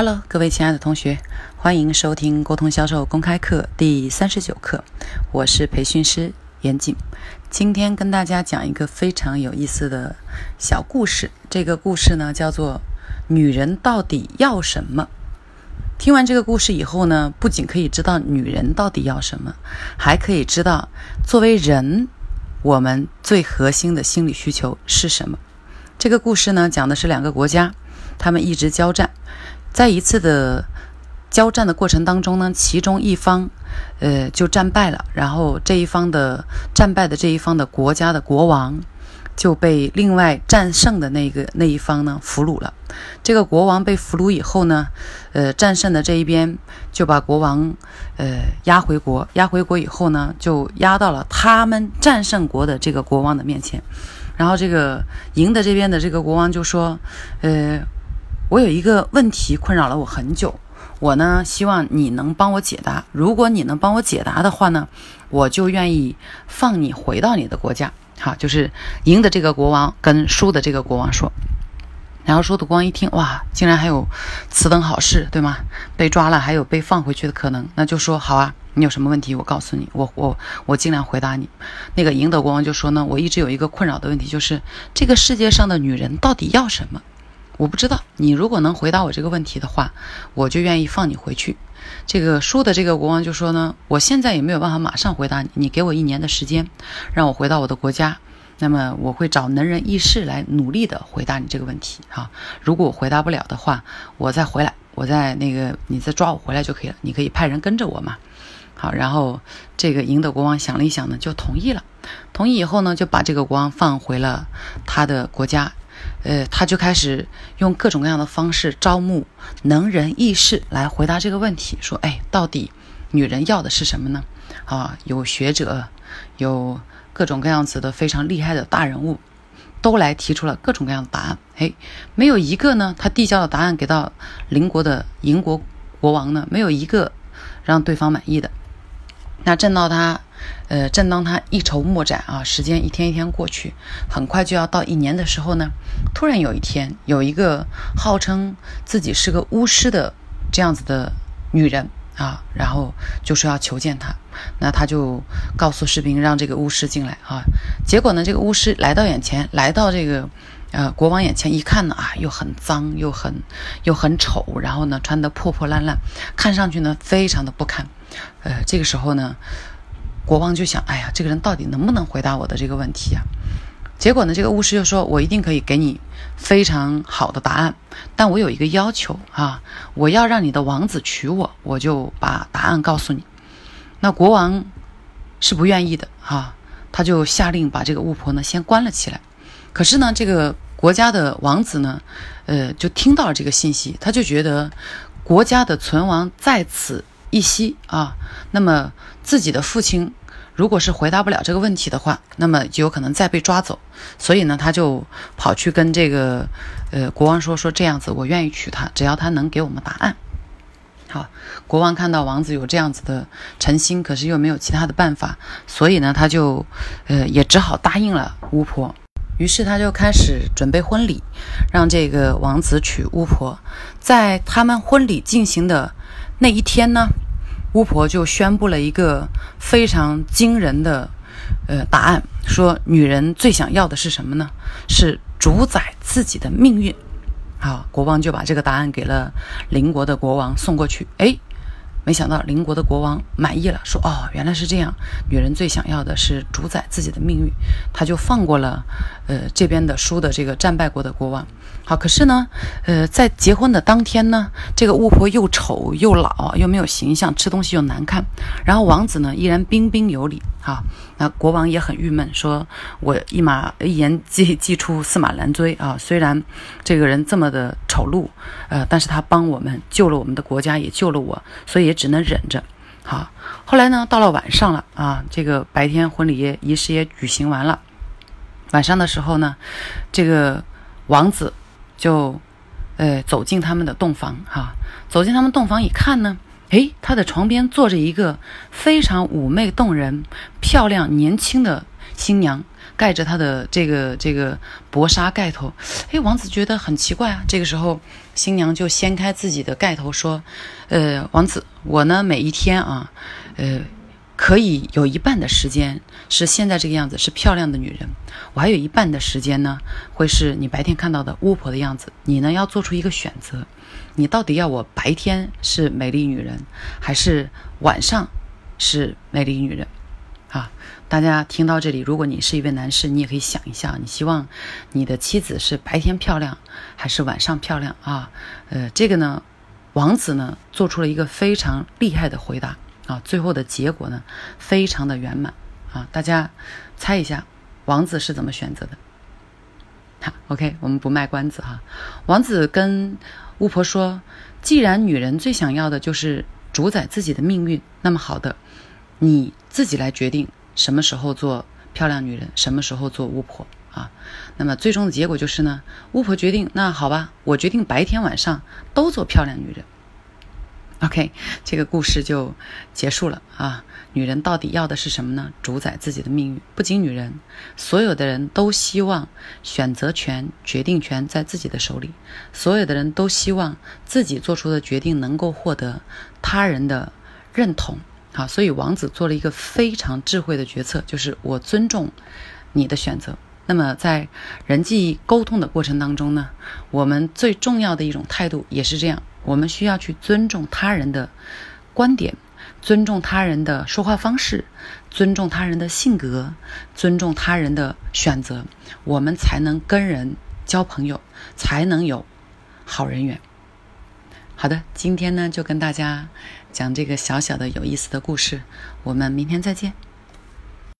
Hello，各位亲爱的同学，欢迎收听沟通销售公开课第三十九课。我是培训师严谨，今天跟大家讲一个非常有意思的小故事。这个故事呢，叫做“女人到底要什么”。听完这个故事以后呢，不仅可以知道女人到底要什么，还可以知道作为人，我们最核心的心理需求是什么。这个故事呢，讲的是两个国家，他们一直交战。在一次的交战的过程当中呢，其中一方，呃，就战败了。然后这一方的战败的这一方的国家的国王就被另外战胜的那个那一方呢俘虏了。这个国王被俘虏以后呢，呃，战胜的这一边就把国王呃押回国，押回国以后呢，就押到了他们战胜国的这个国王的面前。然后这个赢的这边的这个国王就说，呃。我有一个问题困扰了我很久，我呢希望你能帮我解答。如果你能帮我解答的话呢，我就愿意放你回到你的国家。好，就是赢的这个国王跟输的这个国王说，然后输的国王一听，哇，竟然还有此等好事，对吗？被抓了还有被放回去的可能，那就说好啊，你有什么问题，我告诉你，我我我尽量回答你。那个赢的国王就说呢，我一直有一个困扰的问题，就是这个世界上的女人到底要什么？我不知道，你如果能回答我这个问题的话，我就愿意放你回去。这个输的这个国王就说呢，我现在也没有办法马上回答你，你给我一年的时间，让我回到我的国家。那么我会找能人异士来努力的回答你这个问题啊。如果我回答不了的话，我再回来，我再那个你再抓我回来就可以了。你可以派人跟着我嘛。好，然后这个赢的国王想了一想呢，就同意了。同意以后呢，就把这个国王放回了他的国家。呃，他就开始用各种各样的方式招募能人异士来回答这个问题。说，哎，到底女人要的是什么呢？啊，有学者，有各种各样子的非常厉害的大人物，都来提出了各种各样的答案。嘿，没有一个呢，他递交的答案给到邻国的银国国王呢，没有一个让对方满意的。那正到他。呃，正当他一筹莫展啊，时间一天一天过去，很快就要到一年的时候呢，突然有一天，有一个号称自己是个巫师的这样子的女人啊，然后就说要求见他，那他就告诉士兵让这个巫师进来啊。结果呢，这个巫师来到眼前，来到这个呃国王眼前一看呢，啊，又很脏，又很又很丑，然后呢穿得破破烂烂，看上去呢非常的不堪。呃，这个时候呢。国王就想，哎呀，这个人到底能不能回答我的这个问题啊？结果呢，这个巫师就说：“我一定可以给你非常好的答案，但我有一个要求啊，我要让你的王子娶我，我就把答案告诉你。”那国王是不愿意的啊，他就下令把这个巫婆呢先关了起来。可是呢，这个国家的王子呢，呃，就听到了这个信息，他就觉得国家的存亡在此一息啊，那么自己的父亲。如果是回答不了这个问题的话，那么就有可能再被抓走。所以呢，他就跑去跟这个呃国王说：“说这样子，我愿意娶她，只要她能给我们答案。”好，国王看到王子有这样子的诚心，可是又没有其他的办法，所以呢，他就呃也只好答应了巫婆。于是他就开始准备婚礼，让这个王子娶巫婆。在他们婚礼进行的那一天呢。巫婆就宣布了一个非常惊人的，呃，答案，说女人最想要的是什么呢？是主宰自己的命运。好，国王就把这个答案给了邻国的国王送过去。哎。没想到邻国的国王满意了，说：“哦，原来是这样，女人最想要的是主宰自己的命运。”他就放过了，呃，这边的输的这个战败国的国王。好，可是呢，呃，在结婚的当天呢，这个巫婆又丑又老，又没有形象，吃东西又难看，然后王子呢依然彬彬有礼。啊，那国王也很郁闷，说：“我一马一言既既出，驷马难追啊！虽然这个人这么的丑陋，呃，但是他帮我们救了我们的国家，也救了我，所以也只能忍着。好，后来呢，到了晚上了啊，这个白天婚礼仪式也举行完了，晚上的时候呢，这个王子就呃走进他们的洞房，哈，走进他们洞房一看呢。”哎，他的床边坐着一个非常妩媚动人、漂亮年轻的新娘，盖着他的这个这个薄纱盖头。哎，王子觉得很奇怪啊。这个时候，新娘就掀开自己的盖头说：“呃，王子，我呢每一天啊，呃。”可以有一半的时间是现在这个样子，是漂亮的女人。我还有一半的时间呢，会是你白天看到的巫婆的样子。你呢要做出一个选择，你到底要我白天是美丽女人，还是晚上是美丽女人？啊，大家听到这里，如果你是一位男士，你也可以想一下，你希望你的妻子是白天漂亮还是晚上漂亮啊？呃，这个呢，王子呢做出了一个非常厉害的回答。啊，最后的结果呢，非常的圆满啊！大家猜一下，王子是怎么选择的？好，OK，我们不卖关子哈。王子跟巫婆说：“既然女人最想要的就是主宰自己的命运，那么好的，你自己来决定什么时候做漂亮女人，什么时候做巫婆啊？那么最终的结果就是呢，巫婆决定，那好吧，我决定白天晚上都做漂亮女人。” OK，这个故事就结束了啊！女人到底要的是什么呢？主宰自己的命运。不仅女人，所有的人都希望选择权、决定权在自己的手里。所有的人都希望自己做出的决定能够获得他人的认同。好，所以王子做了一个非常智慧的决策，就是我尊重你的选择。那么在人际沟通的过程当中呢，我们最重要的一种态度也是这样。我们需要去尊重他人的观点，尊重他人的说话方式，尊重他人的性格，尊重他人的选择，我们才能跟人交朋友，才能有好人缘。好的，今天呢就跟大家讲这个小小的有意思的故事，我们明天再见。